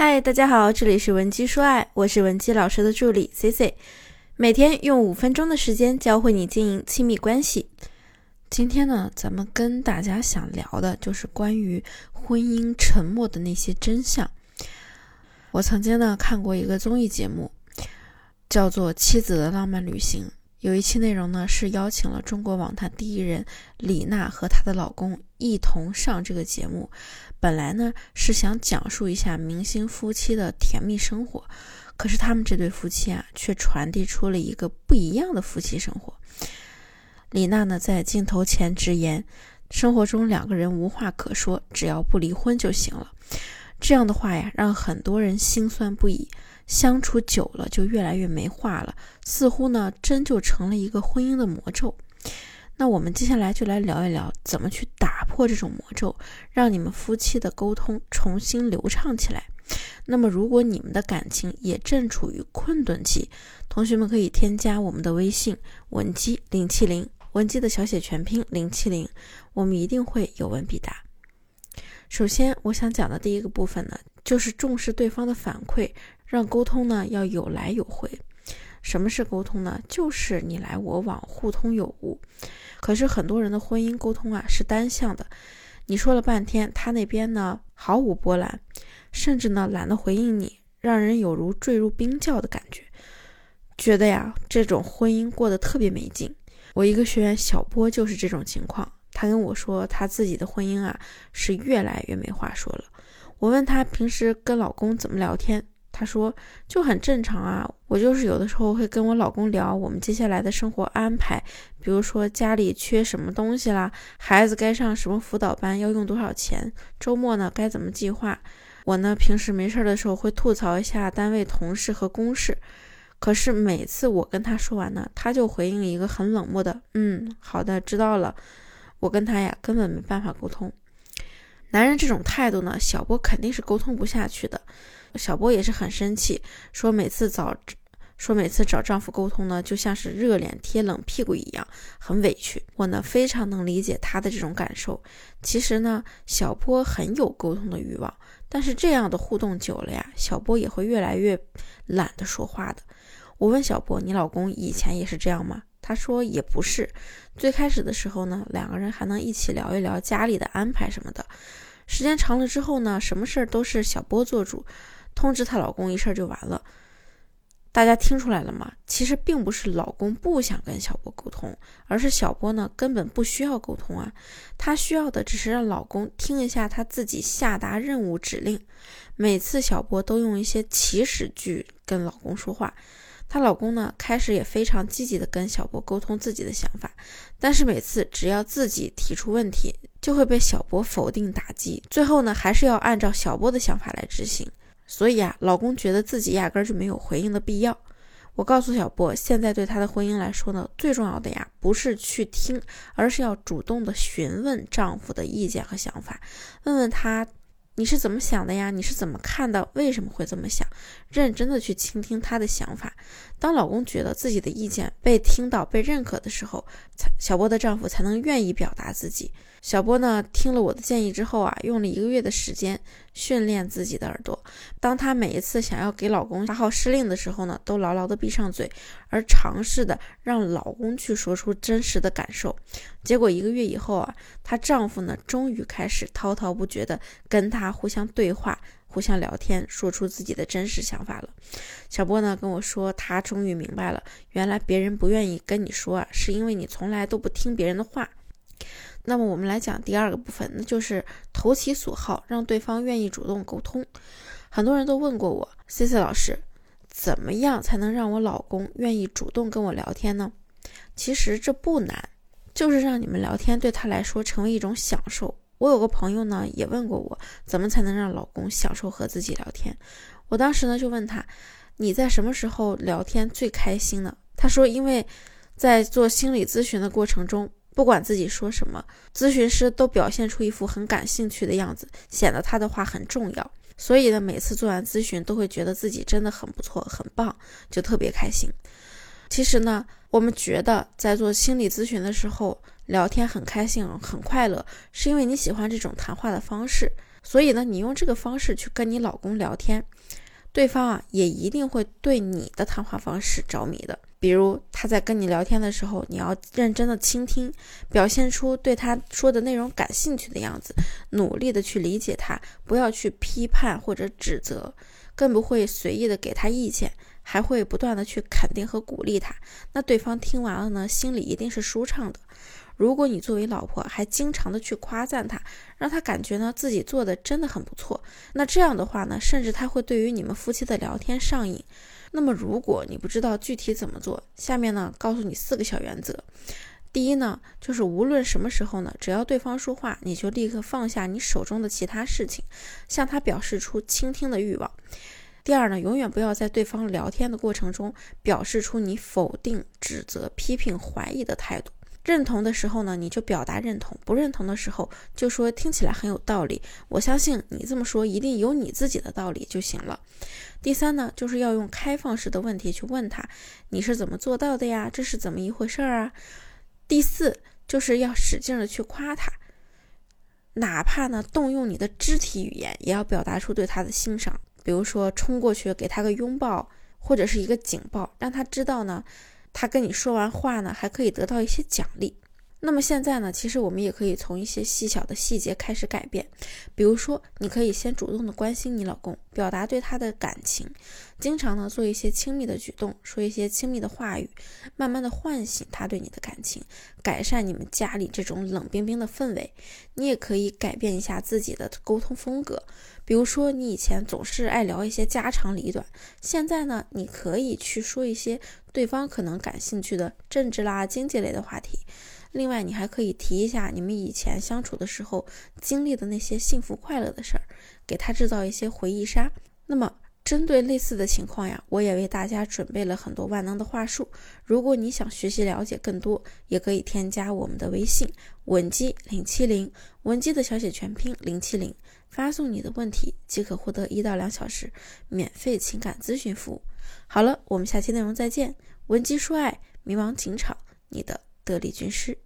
嗨，大家好，这里是文姬说爱，我是文姬老师的助理 C C，每天用五分钟的时间教会你经营亲密关系。今天呢，咱们跟大家想聊的就是关于婚姻沉默的那些真相。我曾经呢看过一个综艺节目，叫做《妻子的浪漫旅行》。有一期内容呢，是邀请了中国网坛第一人李娜和她的老公一同上这个节目。本来呢是想讲述一下明星夫妻的甜蜜生活，可是他们这对夫妻啊，却传递出了一个不一样的夫妻生活。李娜呢在镜头前直言，生活中两个人无话可说，只要不离婚就行了。这样的话呀，让很多人心酸不已。相处久了就越来越没话了，似乎呢真就成了一个婚姻的魔咒。那我们接下来就来聊一聊怎么去打破这种魔咒，让你们夫妻的沟通重新流畅起来。那么如果你们的感情也正处于困顿期，同学们可以添加我们的微信文姬零七零，文姬的小写全拼零七零，我们一定会有问必答。首先，我想讲的第一个部分呢，就是重视对方的反馈。让沟通呢要有来有回。什么是沟通呢？就是你来我往，互通有无。可是很多人的婚姻沟通啊是单向的，你说了半天，他那边呢毫无波澜，甚至呢懒得回应你，让人有如坠入冰窖的感觉，觉得呀这种婚姻过得特别没劲。我一个学员小波就是这种情况，他跟我说他自己的婚姻啊是越来越没话说了。我问他平时跟老公怎么聊天？他说就很正常啊，我就是有的时候会跟我老公聊我们接下来的生活安排，比如说家里缺什么东西啦，孩子该上什么辅导班，要用多少钱，周末呢该怎么计划。我呢平时没事的时候会吐槽一下单位同事和公事，可是每次我跟他说完呢，他就回应一个很冷漠的，嗯，好的，知道了。我跟他呀根本没办法沟通。男人这种态度呢，小波肯定是沟通不下去的。小波也是很生气，说每次找说每次找丈夫沟通呢，就像是热脸贴冷屁股一样，很委屈。我呢非常能理解他的这种感受。其实呢，小波很有沟通的欲望，但是这样的互动久了呀，小波也会越来越懒得说话的。我问小波：“你老公以前也是这样吗？”他说：“也不是。最开始的时候呢，两个人还能一起聊一聊家里的安排什么的。时间长了之后呢，什么事儿都是小波做主。”通知她老公一事儿就完了，大家听出来了吗？其实并不是老公不想跟小波沟通，而是小波呢根本不需要沟通啊，她需要的只是让老公听一下她自己下达任务指令。每次小波都用一些祈使句跟老公说话，她老公呢开始也非常积极的跟小波沟通自己的想法，但是每次只要自己提出问题，就会被小波否定打击，最后呢还是要按照小波的想法来执行。所以啊，老公觉得自己压根儿就没有回应的必要。我告诉小波，现在对他的婚姻来说呢，最重要的呀，不是去听，而是要主动的询问丈夫的意见和想法，问问他。你是怎么想的呀？你是怎么看的？为什么会这么想？认真的去倾听他的想法。当老公觉得自己的意见被听到、被认可的时候，才小波的丈夫才能愿意表达自己。小波呢，听了我的建议之后啊，用了一个月的时间训练自己的耳朵。当她每一次想要给老公发号施令的时候呢，都牢牢的闭上嘴，而尝试的让老公去说出真实的感受。结果一个月以后啊，她丈夫呢，终于开始滔滔不绝的跟她互相对话、互相聊天，说出自己的真实想法了。小波呢跟我说，她终于明白了，原来别人不愿意跟你说啊，是因为你从来都不听别人的话。那么我们来讲第二个部分，那就是投其所好，让对方愿意主动沟通。很多人都问过我，C C 老师，怎么样才能让我老公愿意主动跟我聊天呢？其实这不难。就是让你们聊天对他来说成为一种享受。我有个朋友呢，也问过我，怎么才能让老公享受和自己聊天？我当时呢就问他，你在什么时候聊天最开心呢？他说，因为在做心理咨询的过程中，不管自己说什么，咨询师都表现出一副很感兴趣的样子，显得他的话很重要。所以呢，每次做完咨询都会觉得自己真的很不错，很棒，就特别开心。其实呢，我们觉得在做心理咨询的时候聊天很开心、很快乐，是因为你喜欢这种谈话的方式，所以呢，你用这个方式去跟你老公聊天，对方啊也一定会对你的谈话方式着迷的。比如他在跟你聊天的时候，你要认真的倾听，表现出对他说的内容感兴趣的样子，努力的去理解他，不要去批判或者指责，更不会随意的给他意见，还会不断的去肯定和鼓励他。那对方听完了呢，心里一定是舒畅的。如果你作为老婆还经常的去夸赞他，让他感觉呢自己做的真的很不错，那这样的话呢，甚至他会对于你们夫妻的聊天上瘾。那么如果你不知道具体怎么做，下面呢告诉你四个小原则。第一呢，就是无论什么时候呢，只要对方说话，你就立刻放下你手中的其他事情，向他表示出倾听的欲望。第二呢，永远不要在对方聊天的过程中表示出你否定、指责、批评、怀疑的态度。认同的时候呢，你就表达认同；不认同的时候，就说听起来很有道理。我相信你这么说一定有你自己的道理就行了。第三呢，就是要用开放式的问题去问他，你是怎么做到的呀？这是怎么一回事儿啊？第四，就是要使劲的去夸他，哪怕呢动用你的肢体语言，也要表达出对他的欣赏。比如说冲过去给他个拥抱，或者是一个警报，让他知道呢。他跟你说完话呢，还可以得到一些奖励。那么现在呢，其实我们也可以从一些细小的细节开始改变，比如说，你可以先主动的关心你老公，表达对他的感情，经常呢做一些亲密的举动，说一些亲密的话语，慢慢的唤醒他对你的感情，改善你们家里这种冷冰冰的氛围。你也可以改变一下自己的沟通风格，比如说你以前总是爱聊一些家长里短，现在呢，你可以去说一些对方可能感兴趣的政治啦、经济类的话题。另外，你还可以提一下你们以前相处的时候经历的那些幸福快乐的事儿，给他制造一些回忆杀。那么，针对类似的情况呀，我也为大家准备了很多万能的话术。如果你想学习了解更多，也可以添加我们的微信文姬零七零，文姬的小写全拼零七零，发送你的问题即可获得一到两小时免费情感咨询服务。好了，我们下期内容再见。文姬说爱，迷茫情场，你的。得力军师。